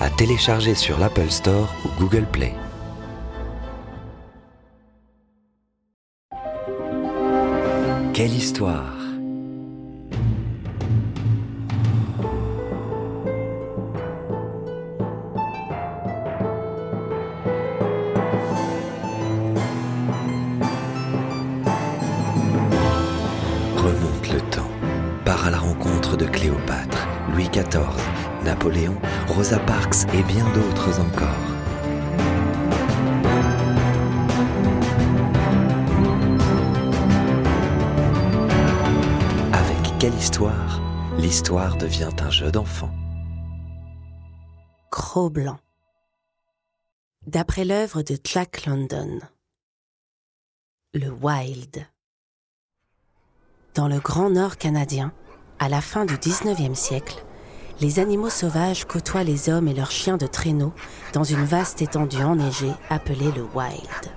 à télécharger sur l'Apple Store ou Google Play. Quelle histoire Remonte le temps, part à la rencontre de Cléopâtre, Louis XIV, Napoléon, Rosa Parks et bien d'autres encore. Avec quelle histoire L'histoire devient un jeu d'enfant. Cro-Blanc. D'après l'œuvre de Jack London. Le Wild. Dans le Grand Nord canadien, à la fin du 19e siècle, les animaux sauvages côtoient les hommes et leurs chiens de traîneau dans une vaste étendue enneigée appelée le Wild.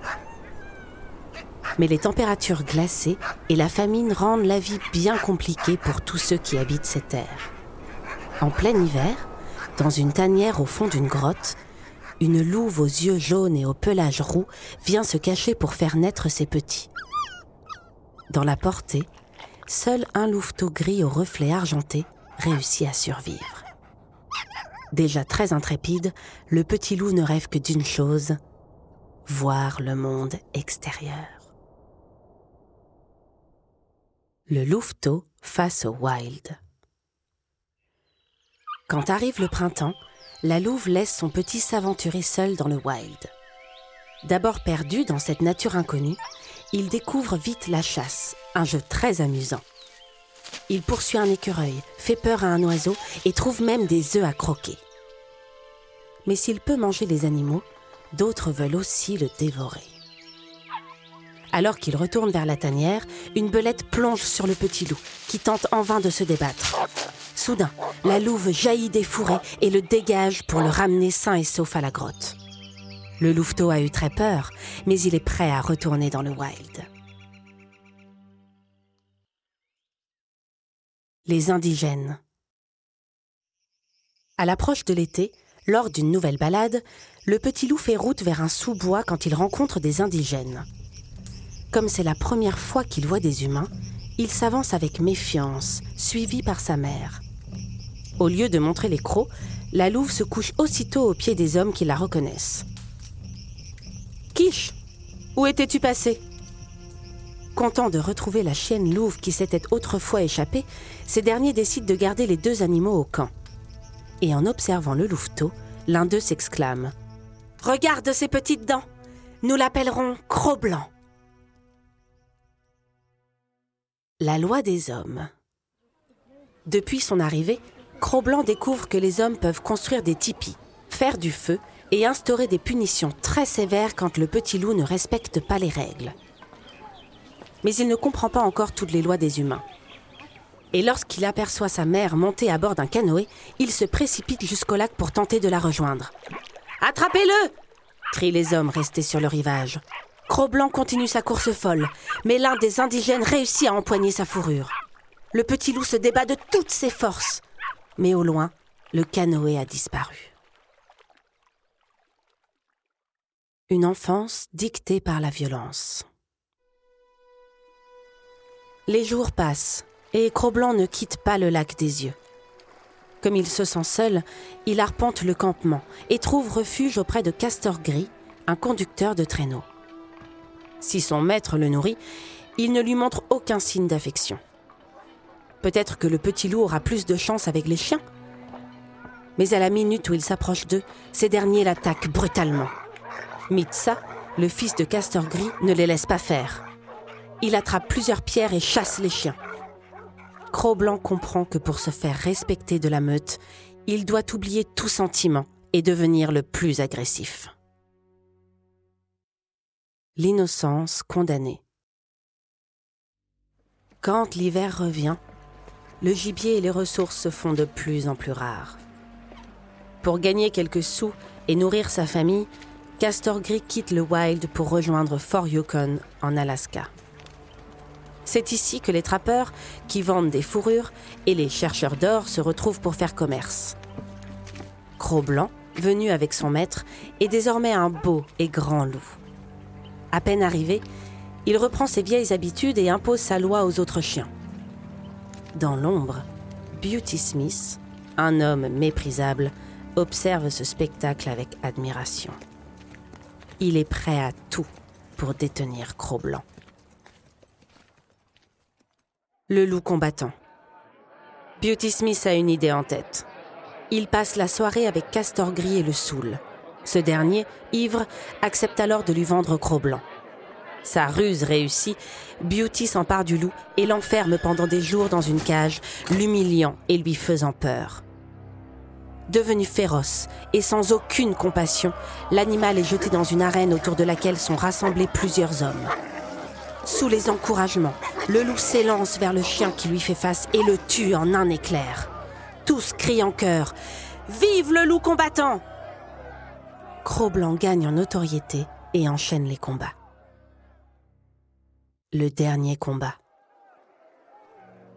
Mais les températures glacées et la famine rendent la vie bien compliquée pour tous ceux qui habitent ces terres. En plein hiver, dans une tanière au fond d'une grotte, une louve aux yeux jaunes et au pelage roux vient se cacher pour faire naître ses petits. Dans la portée, seul un louveteau gris au reflet argenté réussit à survivre. Déjà très intrépide, le petit loup ne rêve que d'une chose, voir le monde extérieur. Le louveteau face au wild. Quand arrive le printemps, la louve laisse son petit s'aventurer seul dans le wild. D'abord perdu dans cette nature inconnue, il découvre vite la chasse, un jeu très amusant. Il poursuit un écureuil, fait peur à un oiseau et trouve même des œufs à croquer. Mais s'il peut manger les animaux, d'autres veulent aussi le dévorer. Alors qu'il retourne vers la tanière, une belette plonge sur le petit loup, qui tente en vain de se débattre. Soudain, la louve jaillit des fourrés et le dégage pour le ramener sain et sauf à la grotte. Le louveteau a eu très peur, mais il est prêt à retourner dans le wild. Les indigènes. À l'approche de l'été, lors d'une nouvelle balade, le petit loup fait route vers un sous-bois quand il rencontre des indigènes. Comme c'est la première fois qu'il voit des humains, il s'avance avec méfiance, suivi par sa mère. Au lieu de montrer les crocs, la louve se couche aussitôt aux pieds des hommes qui la reconnaissent. Quiche, où étais-tu passé? Content de retrouver la chienne louve qui s'était autrefois échappée, ces derniers décident de garder les deux animaux au camp. Et en observant le louveteau, l'un d'eux s'exclame Regarde ces petites dents Nous l'appellerons Cro-Blanc. La loi des hommes. Depuis son arrivée, Cro-Blanc découvre que les hommes peuvent construire des tipis, faire du feu et instaurer des punitions très sévères quand le petit loup ne respecte pas les règles. Mais il ne comprend pas encore toutes les lois des humains. Et lorsqu'il aperçoit sa mère montée à bord d'un canoë, il se précipite jusqu'au lac pour tenter de la rejoindre. Attrapez-le crient les hommes restés sur le rivage. Cro-Blanc continue sa course folle, mais l'un des indigènes réussit à empoigner sa fourrure. Le petit loup se débat de toutes ses forces, mais au loin, le canoë a disparu. Une enfance dictée par la violence. Les jours passent et Cro-Blanc ne quitte pas le lac des yeux. Comme il se sent seul, il arpente le campement et trouve refuge auprès de Castor Gris, un conducteur de traîneau. Si son maître le nourrit, il ne lui montre aucun signe d'affection. Peut-être que le petit loup aura plus de chance avec les chiens. Mais à la minute où il s'approche d'eux, ces derniers l'attaquent brutalement. Mitsa, le fils de Castor Gris, ne les laisse pas faire. Il attrape plusieurs pierres et chasse les chiens. Cro-Blanc comprend que pour se faire respecter de la meute, il doit oublier tout sentiment et devenir le plus agressif. L'innocence condamnée. Quand l'hiver revient, le gibier et les ressources se font de plus en plus rares. Pour gagner quelques sous et nourrir sa famille, Castor Gris quitte le Wild pour rejoindre Fort Yukon en Alaska. C'est ici que les trappeurs, qui vendent des fourrures, et les chercheurs d'or se retrouvent pour faire commerce. Cro-Blanc, venu avec son maître, est désormais un beau et grand loup. À peine arrivé, il reprend ses vieilles habitudes et impose sa loi aux autres chiens. Dans l'ombre, Beauty Smith, un homme méprisable, observe ce spectacle avec admiration. Il est prêt à tout pour détenir Cro-Blanc. Le loup combattant. Beauty Smith a une idée en tête. Il passe la soirée avec Castor Gris et le Soul. Ce dernier, ivre, accepte alors de lui vendre Cro-Blanc. Sa ruse réussit, Beauty s'empare du loup et l'enferme pendant des jours dans une cage, l'humiliant et lui faisant peur. Devenu féroce et sans aucune compassion, l'animal est jeté dans une arène autour de laquelle sont rassemblés plusieurs hommes. Sous les encouragements, le loup s'élance vers le chien qui lui fait face et le tue en un éclair. Tous crient en chœur Vive le loup combattant Cro-Blanc gagne en notoriété et enchaîne les combats. Le dernier combat.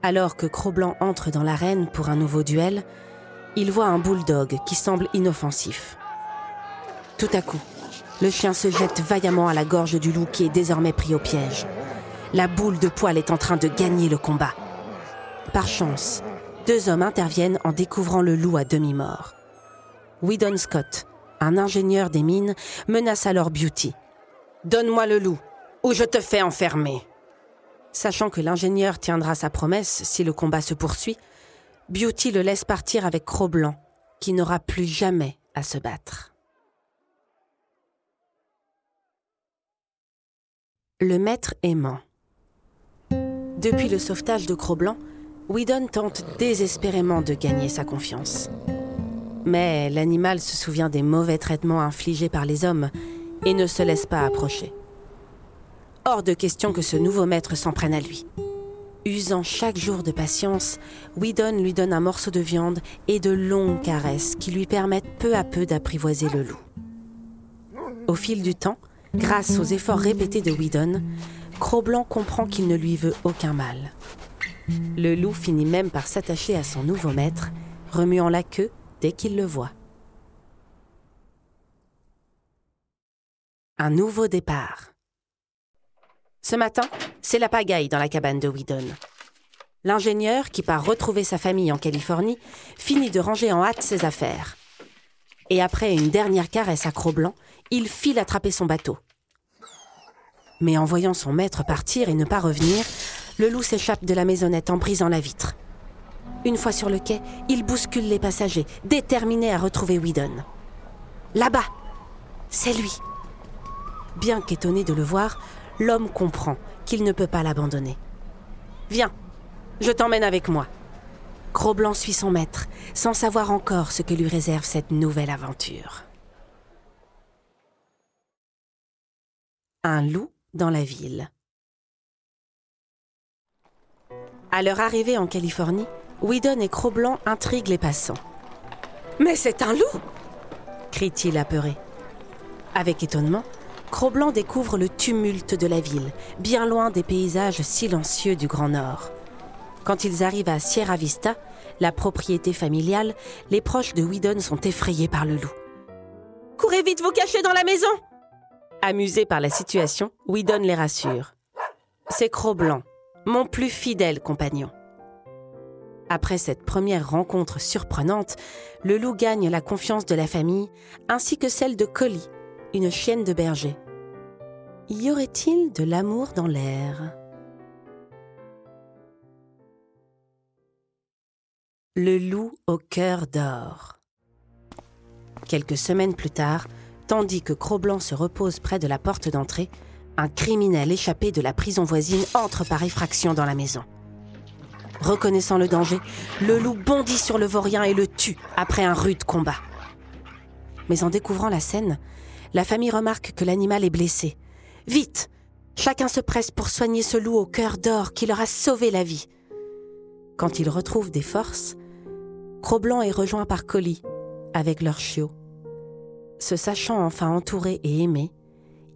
Alors que Cro-Blanc entre dans l'arène pour un nouveau duel, il voit un bulldog qui semble inoffensif. Tout à coup, le chien se jette vaillamment à la gorge du loup qui est désormais pris au piège. La boule de poil est en train de gagner le combat. Par chance, deux hommes interviennent en découvrant le loup à demi-mort. Whedon Scott, un ingénieur des mines, menace alors Beauty. Donne-moi le loup, ou je te fais enfermer. Sachant que l'ingénieur tiendra sa promesse si le combat se poursuit, Beauty le laisse partir avec Cro-Blanc, qui n'aura plus jamais à se battre. Le maître aimant. Depuis le sauvetage de Cro-Blanc, Whedon tente désespérément de gagner sa confiance. Mais l'animal se souvient des mauvais traitements infligés par les hommes et ne se laisse pas approcher. Hors de question que ce nouveau maître s'en prenne à lui. Usant chaque jour de patience, Whedon lui donne un morceau de viande et de longues caresses qui lui permettent peu à peu d'apprivoiser le loup. Au fil du temps, grâce aux efforts répétés de Whedon, Cro-Blanc comprend qu'il ne lui veut aucun mal. Le loup finit même par s'attacher à son nouveau maître, remuant la queue dès qu'il le voit. Un nouveau départ. Ce matin, c'est la pagaille dans la cabane de Whedon. L'ingénieur, qui part retrouver sa famille en Californie, finit de ranger en hâte ses affaires. Et après une dernière caresse à Cro-Blanc, il file attraper son bateau. Mais en voyant son maître partir et ne pas revenir, le loup s'échappe de la maisonnette en brisant la vitre. Une fois sur le quai, il bouscule les passagers, déterminé à retrouver Whedon. Là-bas C'est lui Bien qu'étonné de le voir, l'homme comprend qu'il ne peut pas l'abandonner. Viens, je t'emmène avec moi. Gros-Blanc suit son maître, sans savoir encore ce que lui réserve cette nouvelle aventure. Un loup dans la ville. À leur arrivée en Californie, Whedon et Cro-Blanc intriguent les passants. Mais c'est un loup crie-t-il apeuré. Avec étonnement, Cro-Blanc découvre le tumulte de la ville, bien loin des paysages silencieux du Grand Nord. Quand ils arrivent à Sierra Vista, la propriété familiale, les proches de Whedon sont effrayés par le loup. Courez vite vous cacher dans la maison Amusé par la situation, Whedon les rassure. C'est Cro-Blanc, mon plus fidèle compagnon. Après cette première rencontre surprenante, le loup gagne la confiance de la famille ainsi que celle de Collie, une chienne de berger. Y aurait-il de l'amour dans l'air? Le loup au cœur d'or. Quelques semaines plus tard, tandis que Cro-Blanc se repose près de la porte d'entrée, un criminel échappé de la prison voisine entre par effraction dans la maison. Reconnaissant le danger, le loup bondit sur le vaurien et le tue après un rude combat. Mais en découvrant la scène, la famille remarque que l'animal est blessé. Vite Chacun se presse pour soigner ce loup au cœur d'or qui leur a sauvé la vie. Quand ils retrouvent des forces, Cro-Blanc est rejoint par Collie, avec leur chiot. Se sachant enfin entouré et aimé,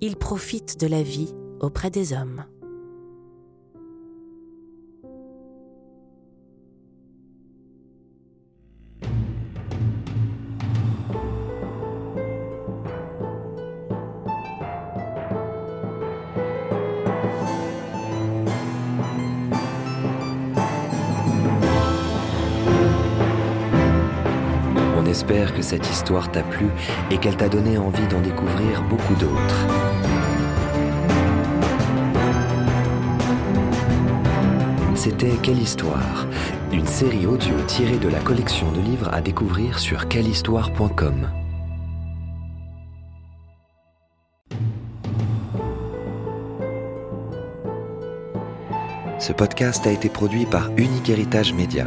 ils profitent de la vie auprès des hommes. J'espère que cette histoire t'a plu et qu'elle t'a donné envie d'en découvrir beaucoup d'autres. C'était Quelle histoire Une série audio tirée de la collection de livres à découvrir sur quellehistoire.com. Ce podcast a été produit par Unique Héritage Média.